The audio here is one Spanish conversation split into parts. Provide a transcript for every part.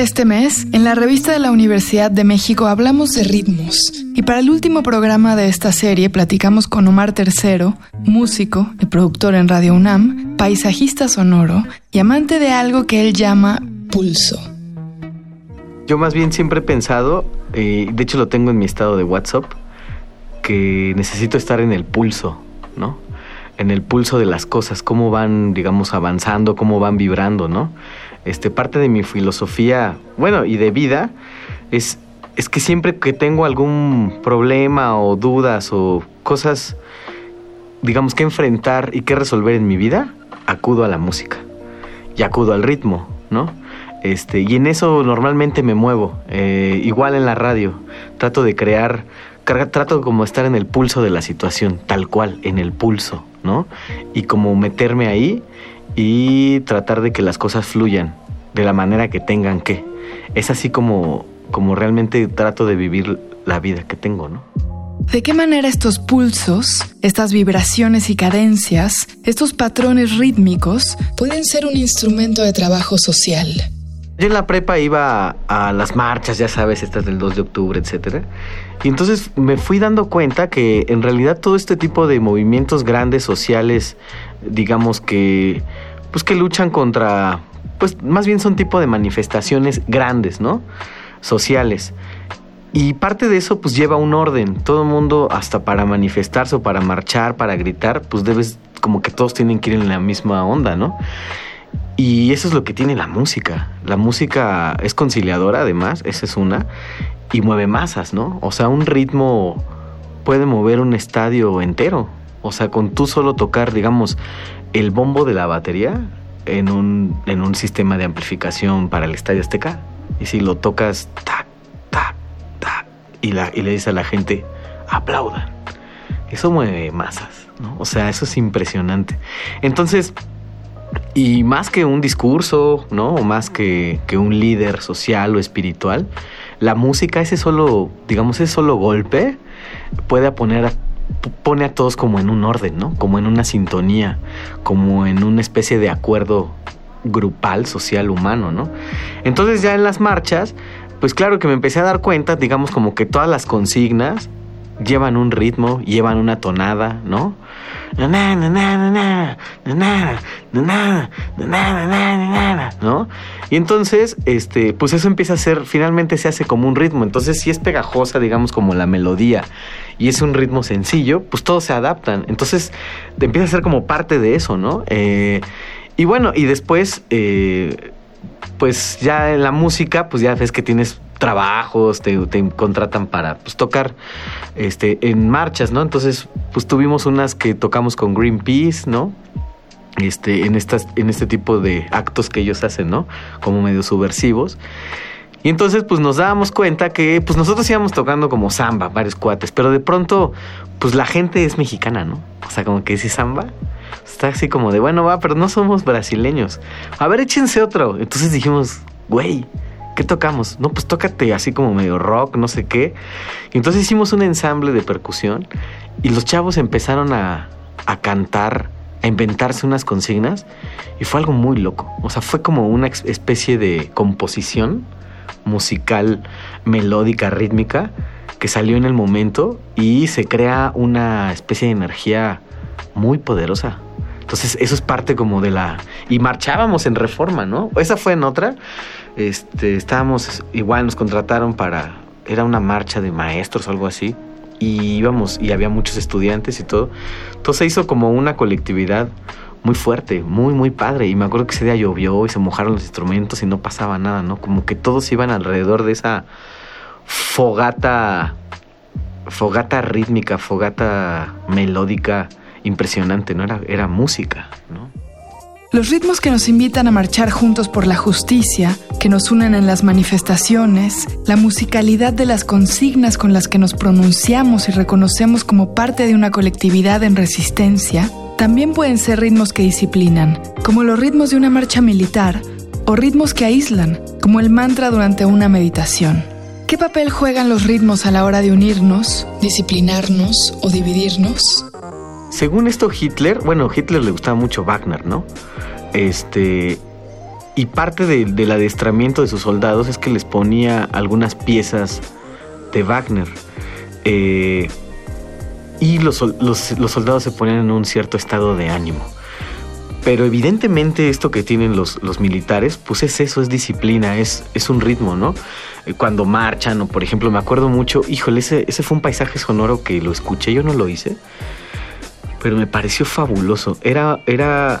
Este mes, en la revista de la Universidad de México hablamos de ritmos y para el último programa de esta serie platicamos con Omar Tercero, músico y productor en Radio UNAM, paisajista sonoro y amante de algo que él llama pulso. Yo más bien siempre he pensado, eh, de hecho lo tengo en mi estado de WhatsApp, que necesito estar en el pulso, ¿no? En el pulso de las cosas, cómo van, digamos, avanzando, cómo van vibrando, ¿no? Este, parte de mi filosofía, bueno, y de vida, es, es que siempre que tengo algún problema o dudas o cosas, digamos, que enfrentar y que resolver en mi vida, acudo a la música y acudo al ritmo, ¿no? Este, y en eso normalmente me muevo, eh, igual en la radio, trato de crear trato como estar en el pulso de la situación, tal cual, en el pulso, ¿no? Y como meterme ahí y tratar de que las cosas fluyan de la manera que tengan que. Es así como, como realmente trato de vivir la vida que tengo, ¿no? ¿De qué manera estos pulsos, estas vibraciones y cadencias, estos patrones rítmicos pueden ser un instrumento de trabajo social? Yo en la prepa iba a, las marchas, ya sabes, estas del 2 de octubre, etcétera. Y entonces me fui dando cuenta que en realidad todo este tipo de movimientos grandes sociales, digamos que pues que luchan contra pues más bien son tipo de manifestaciones grandes, ¿no? Sociales. Y parte de eso pues lleva un orden. Todo el mundo hasta para manifestarse o para marchar, para gritar, pues debes como que todos tienen que ir en la misma onda, ¿no? Y eso es lo que tiene la música. La música es conciliadora, además, esa es una, y mueve masas, ¿no? O sea, un ritmo puede mover un estadio entero. O sea, con tú solo tocar, digamos, el bombo de la batería en un, en un sistema de amplificación para el estadio Azteca. Y si lo tocas, tac, tac, tac, y, la, y le dices a la gente, aplaudan. Eso mueve masas, ¿no? O sea, eso es impresionante. Entonces, y más que un discurso, ¿no? O más que, un líder social o espiritual, la música, ese solo, digamos, ese solo golpe puede poner pone a todos como en un orden, ¿no? Como en una sintonía, como en una especie de acuerdo grupal, social, humano, ¿no? Entonces ya en las marchas, pues claro que me empecé a dar cuenta, digamos como que todas las consignas llevan un ritmo, llevan una tonada, ¿no? ¿No? Y entonces, este, pues eso empieza a ser, finalmente se hace como un ritmo. Entonces, si es pegajosa, digamos, como la melodía, y es un ritmo sencillo, pues todos se adaptan. Entonces, empieza a ser como parte de eso, ¿no? Eh, y bueno, y después, eh, pues ya en la música, pues ya ves que tienes trabajos, te, contratan para pues, tocar este, en marchas, ¿no? Entonces, pues tuvimos unas que tocamos con Greenpeace, ¿no? Este, en, estas, en este tipo de actos que ellos hacen, ¿no? Como medio subversivos. Y entonces pues nos dábamos cuenta que pues nosotros íbamos tocando como samba, varios cuates, pero de pronto pues la gente es mexicana, ¿no? O sea, como que dice samba, está así como de, bueno, va, pero no somos brasileños. A ver, échense otro. Entonces dijimos, güey, ¿qué tocamos? No, pues tócate así como medio rock, no sé qué. Y entonces hicimos un ensamble de percusión y los chavos empezaron a, a cantar, a inventarse unas consignas y fue algo muy loco. O sea, fue como una especie de composición musical, melódica, rítmica, que salió en el momento y se crea una especie de energía muy poderosa. Entonces, eso es parte como de la. Y marchábamos en reforma, ¿no? Esa fue en otra. Este, estábamos, igual nos contrataron para. Era una marcha de maestros o algo así. Y íbamos, y había muchos estudiantes y todo. Entonces se hizo como una colectividad muy fuerte, muy, muy padre. Y me acuerdo que ese día llovió y se mojaron los instrumentos y no pasaba nada, ¿no? Como que todos iban alrededor de esa fogata, fogata rítmica, fogata melódica impresionante, ¿no? Era, era música, ¿no? Los ritmos que nos invitan a marchar juntos por la justicia, que nos unen en las manifestaciones, la musicalidad de las consignas con las que nos pronunciamos y reconocemos como parte de una colectividad en resistencia, también pueden ser ritmos que disciplinan, como los ritmos de una marcha militar, o ritmos que aíslan, como el mantra durante una meditación. ¿Qué papel juegan los ritmos a la hora de unirnos, disciplinarnos o dividirnos? Según esto Hitler, bueno, Hitler le gustaba mucho Wagner, ¿no? Este y parte del adiestramiento de sus soldados es que les ponía algunas piezas de Wagner. Eh, y los, los, los, soldados se ponían en un cierto estado de ánimo. Pero evidentemente esto que tienen los, los militares, pues es eso, es disciplina, es, es un ritmo, ¿no? Eh, cuando marchan, o por ejemplo, me acuerdo mucho, híjole, ese, ese fue un paisaje sonoro que lo escuché, yo no lo hice, pero me pareció fabuloso. Era, era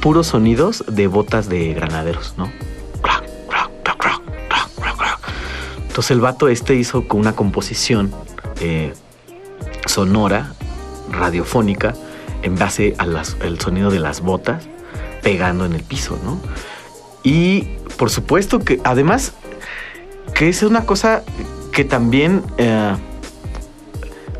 puros sonidos de botas de granaderos, ¿no? Entonces el vato este hizo una composición eh, sonora, radiofónica, en base al sonido de las botas pegando en el piso, ¿no? Y por supuesto que además que es una cosa que también eh,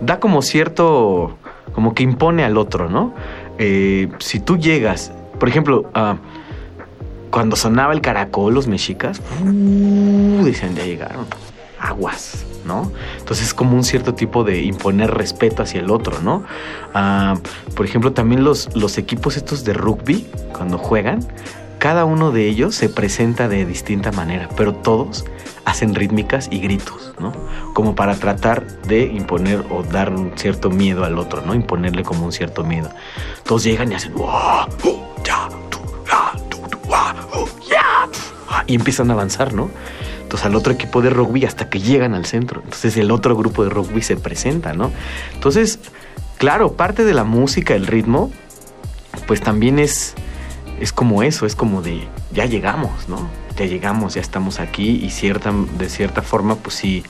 da como cierto, como que impone al otro, ¿no? Eh, si tú llegas, por ejemplo, cuando sonaba el caracol, los mexicas, uh, dicen, ya llegaron, aguas, ¿no? Entonces es como un cierto tipo de imponer respeto hacia el otro, ¿no? Uh, por ejemplo, también los, los equipos estos de rugby, cuando juegan, cada uno de ellos se presenta de distinta manera, pero todos hacen rítmicas y gritos, ¿no? Como para tratar de imponer o dar un cierto miedo al otro, ¿no? Imponerle como un cierto miedo. Todos llegan y hacen y empiezan a avanzar, ¿no? Entonces al otro equipo de rugby hasta que llegan al centro. Entonces el otro grupo de rugby se presenta, ¿no? Entonces, claro, parte de la música, el ritmo, pues también es, es como eso, es como de ya llegamos, ¿no? Ya llegamos, ya estamos aquí y cierta, de cierta forma, pues sí,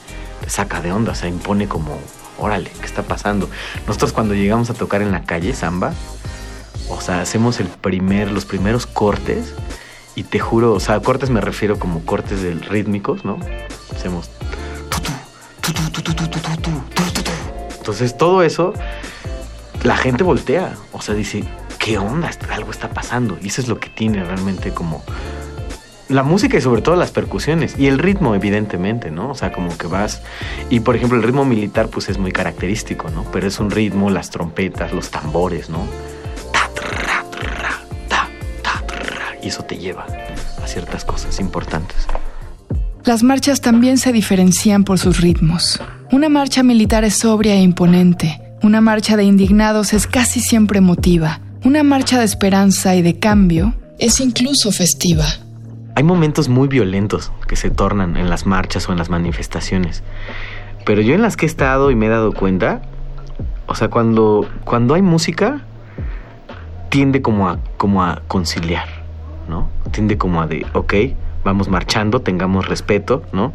saca de onda, o sea, impone como, órale, ¿qué está pasando? Nosotros cuando llegamos a tocar en la calle samba, o sea, hacemos el primer, los primeros cortes y te juro, o sea, cortes me refiero como cortes del rítmicos, ¿no? Hacemos. Entonces todo eso, la gente voltea, o sea, dice, ¿qué onda? Algo está pasando. Y eso es lo que tiene realmente como la música y sobre todo las percusiones y el ritmo evidentemente, ¿no? O sea, como que vas y por ejemplo el ritmo militar pues es muy característico, ¿no? Pero es un ritmo, las trompetas, los tambores, ¿no? y eso te lleva a ciertas cosas importantes. Las marchas también se diferencian por sus ritmos. Una marcha militar es sobria e imponente. Una marcha de indignados es casi siempre emotiva. Una marcha de esperanza y de cambio es incluso festiva. Hay momentos muy violentos que se tornan en las marchas o en las manifestaciones. Pero yo en las que he estado y me he dado cuenta, o sea, cuando, cuando hay música, tiende como a, como a conciliar. ¿no? Tiende como a de, ok, vamos marchando, tengamos respeto, ¿no?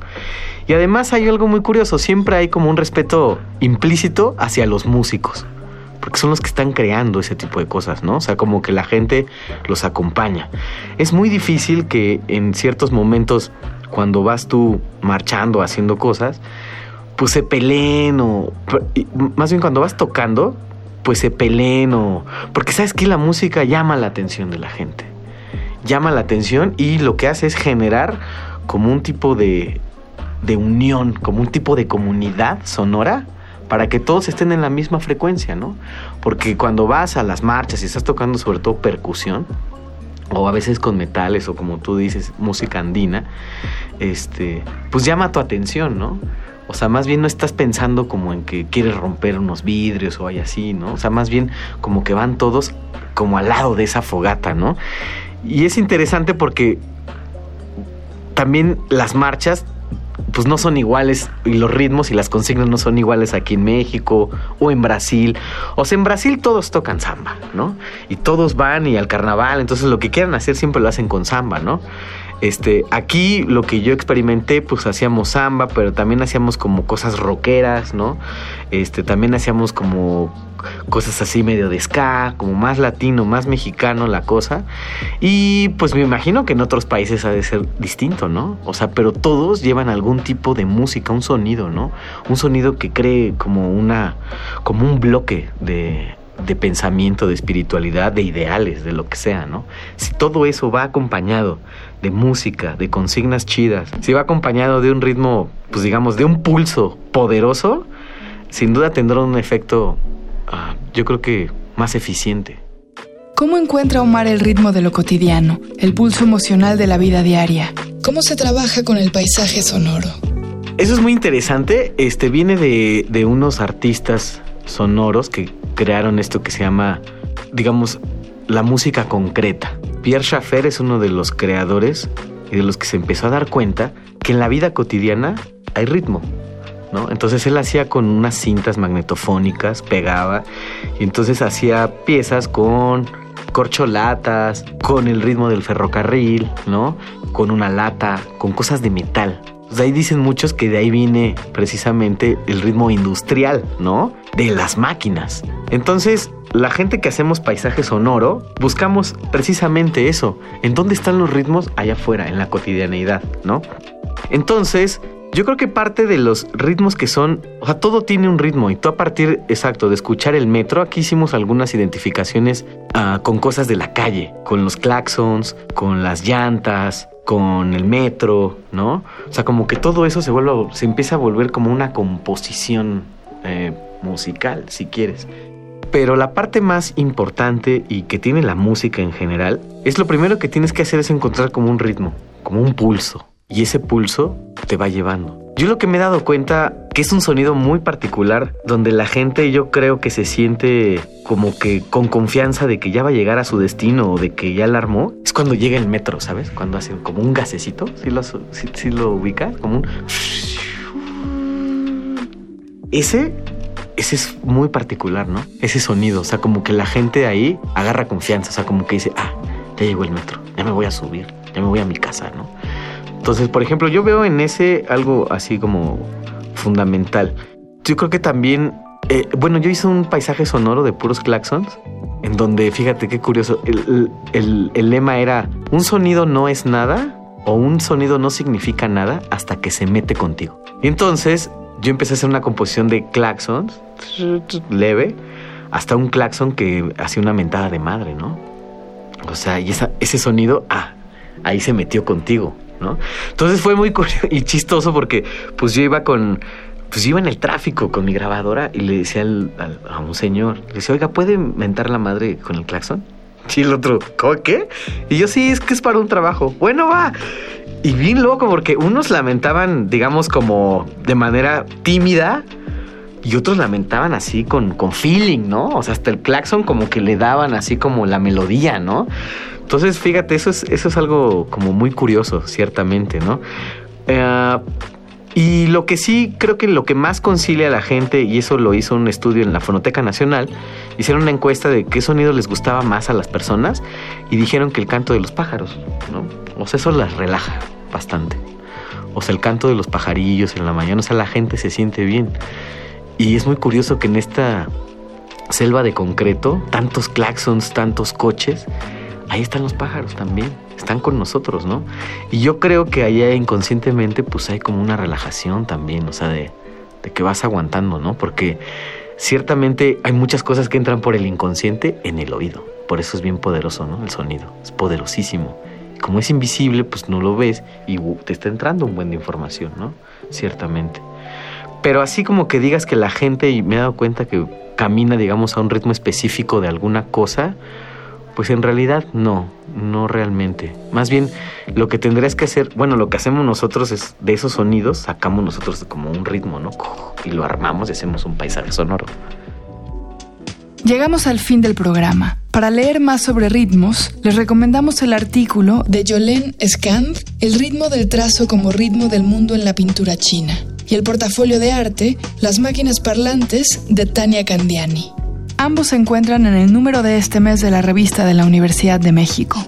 Y además hay algo muy curioso, siempre hay como un respeto implícito hacia los músicos, porque son los que están creando ese tipo de cosas, ¿no? O sea, como que la gente los acompaña. Es muy difícil que en ciertos momentos, cuando vas tú marchando, haciendo cosas, pues se peleen o... Más bien cuando vas tocando, pues se peleen o... Porque sabes que la música llama la atención de la gente llama la atención y lo que hace es generar como un tipo de, de unión, como un tipo de comunidad sonora para que todos estén en la misma frecuencia, ¿no? Porque cuando vas a las marchas y estás tocando sobre todo percusión, o a veces con metales, o como tú dices, música andina, este, pues llama tu atención, ¿no? O sea, más bien no estás pensando como en que quieres romper unos vidrios o hay así, ¿no? O sea, más bien como que van todos como al lado de esa fogata, ¿no? Y es interesante porque también las marchas pues no son iguales y los ritmos y las consignas no son iguales aquí en México o en Brasil. O sea, en Brasil todos tocan samba, ¿no? Y todos van y al carnaval, entonces lo que quieran hacer siempre lo hacen con samba, ¿no? Este, aquí lo que yo experimenté, pues hacíamos samba, pero también hacíamos como cosas rockeras, ¿no? Este, también hacíamos como cosas así medio de ska, como más latino, más mexicano la cosa. Y pues me imagino que en otros países ha de ser distinto, ¿no? O sea, pero todos llevan algún tipo de música, un sonido, ¿no? Un sonido que cree como una, como un bloque de, de pensamiento, de espiritualidad, de ideales, de lo que sea, ¿no? Si todo eso va acompañado de música, de consignas chidas, si va acompañado de un ritmo, pues digamos, de un pulso poderoso, sin duda tendrá un efecto, ah, yo creo que más eficiente. ¿Cómo encuentra Omar el ritmo de lo cotidiano, el pulso emocional de la vida diaria? ¿Cómo se trabaja con el paisaje sonoro? Eso es muy interesante. Este viene de, de unos artistas sonoros que crearon esto que se llama, digamos, la música concreta. Pierre Schaeffer es uno de los creadores y de los que se empezó a dar cuenta que en la vida cotidiana hay ritmo. ¿no? Entonces él hacía con unas cintas magnetofónicas, pegaba, y entonces hacía piezas con corcholatas, con el ritmo del ferrocarril, ¿no? Con una lata, con cosas de metal. Pues ahí dicen muchos que de ahí viene precisamente el ritmo industrial, ¿no? De las máquinas. Entonces, la gente que hacemos paisaje sonoro, buscamos precisamente eso. ¿En dónde están los ritmos? Allá afuera, en la cotidianeidad, ¿no? Entonces, yo creo que parte de los ritmos que son, o sea, todo tiene un ritmo y tú a partir, exacto, de escuchar el metro, aquí hicimos algunas identificaciones uh, con cosas de la calle, con los claxons, con las llantas, con el metro, ¿no? O sea, como que todo eso se vuelve, se empieza a volver como una composición eh, musical, si quieres. Pero la parte más importante y que tiene la música en general es lo primero que tienes que hacer es encontrar como un ritmo, como un pulso y ese pulso te va llevando. Yo lo que me he dado cuenta que es un sonido muy particular donde la gente yo creo que se siente como que con confianza de que ya va a llegar a su destino o de que ya la armó, es cuando llega el metro, ¿sabes? Cuando hacen como un gasecito, si lo, si, lo ubicas, como un... Ese ese es muy particular, ¿no? Ese sonido, o sea, como que la gente ahí agarra confianza, o sea, como que dice, ah, ya llegó el metro, ya me voy a subir, ya me voy a mi casa, ¿no? Entonces, por ejemplo, yo veo en ese algo así como fundamental. Yo creo que también, eh, bueno, yo hice un paisaje sonoro de puros claxons, en donde, fíjate qué curioso, el, lema era, un sonido no es nada o un sonido no significa nada hasta que se mete contigo. Y entonces yo empecé a hacer una composición de claxons, leve, hasta un claxon que hacía una mentada de madre, ¿no? O sea, y ese sonido, ah, ahí se metió contigo. ¿no? Entonces fue muy curioso y chistoso porque pues yo iba con, pues yo iba en el tráfico con mi grabadora y le decía a un señor, le decía, oiga, ¿puede mentar la madre con el claxon? Y el otro, ¿cómo qué? Y yo, sí, es que es para un trabajo. Bueno, va. Y bien loco porque unos lamentaban, digamos, como de manera tímida y otros lamentaban así con, con feeling, ¿no? O sea, hasta el claxon como que le daban así como la melodía, ¿no? Entonces, fíjate, eso es, eso es algo como muy curioso, ciertamente, ¿no? Eh, y lo que sí creo que lo que más concilia a la gente, y eso lo hizo un estudio en la Fonoteca Nacional, hicieron una encuesta de qué sonido les gustaba más a las personas y dijeron que el canto de los pájaros, ¿no? O sea, eso las relaja bastante. O sea, el canto de los pajarillos en la mañana, o sea, la gente se siente bien. Y es muy curioso que en esta selva de concreto, tantos claxons, tantos coches, ahí están los pájaros también, están con nosotros, ¿no? Y yo creo que allá inconscientemente pues hay como una relajación también, o sea, de, que vas aguantando, ¿no? Porque ciertamente hay muchas cosas que entran por el inconsciente en el oído, por eso es bien poderoso, ¿no? El sonido, es poderosísimo. Como es invisible, pues no lo ves y te está entrando un buen de información, ¿no? Ciertamente. Pero así como que digas que la gente, y me he dado cuenta que camina, digamos, a un ritmo específico de alguna cosa, pues en realidad no, no realmente. Más bien lo que tendrías que hacer, bueno, lo que hacemos nosotros es de esos sonidos sacamos nosotros como un ritmo, ¿no? Y lo armamos y hacemos un paisaje sonoro. Llegamos al fin del programa. Para leer más sobre ritmos, les recomendamos el artículo de Jolene Scand, El ritmo del trazo como ritmo del mundo en la pintura china, y el portafolio de arte, Las máquinas parlantes, de Tania Candiani. Ambos se encuentran en el número de este mes de la revista de la Universidad de México.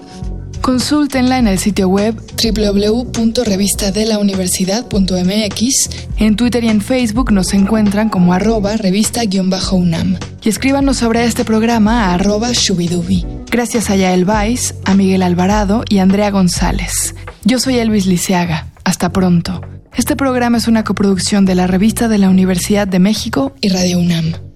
Consúltenla en el sitio web www.revistadelauniversidad.mx. En Twitter y en Facebook nos encuentran como arroba revista-unam. Y escríbanos sobre este programa a arroba shubidubi. Gracias a Yael Vais, a Miguel Alvarado y a Andrea González. Yo soy Elvis Liceaga. Hasta pronto. Este programa es una coproducción de la Revista de la Universidad de México y Radio UNAM.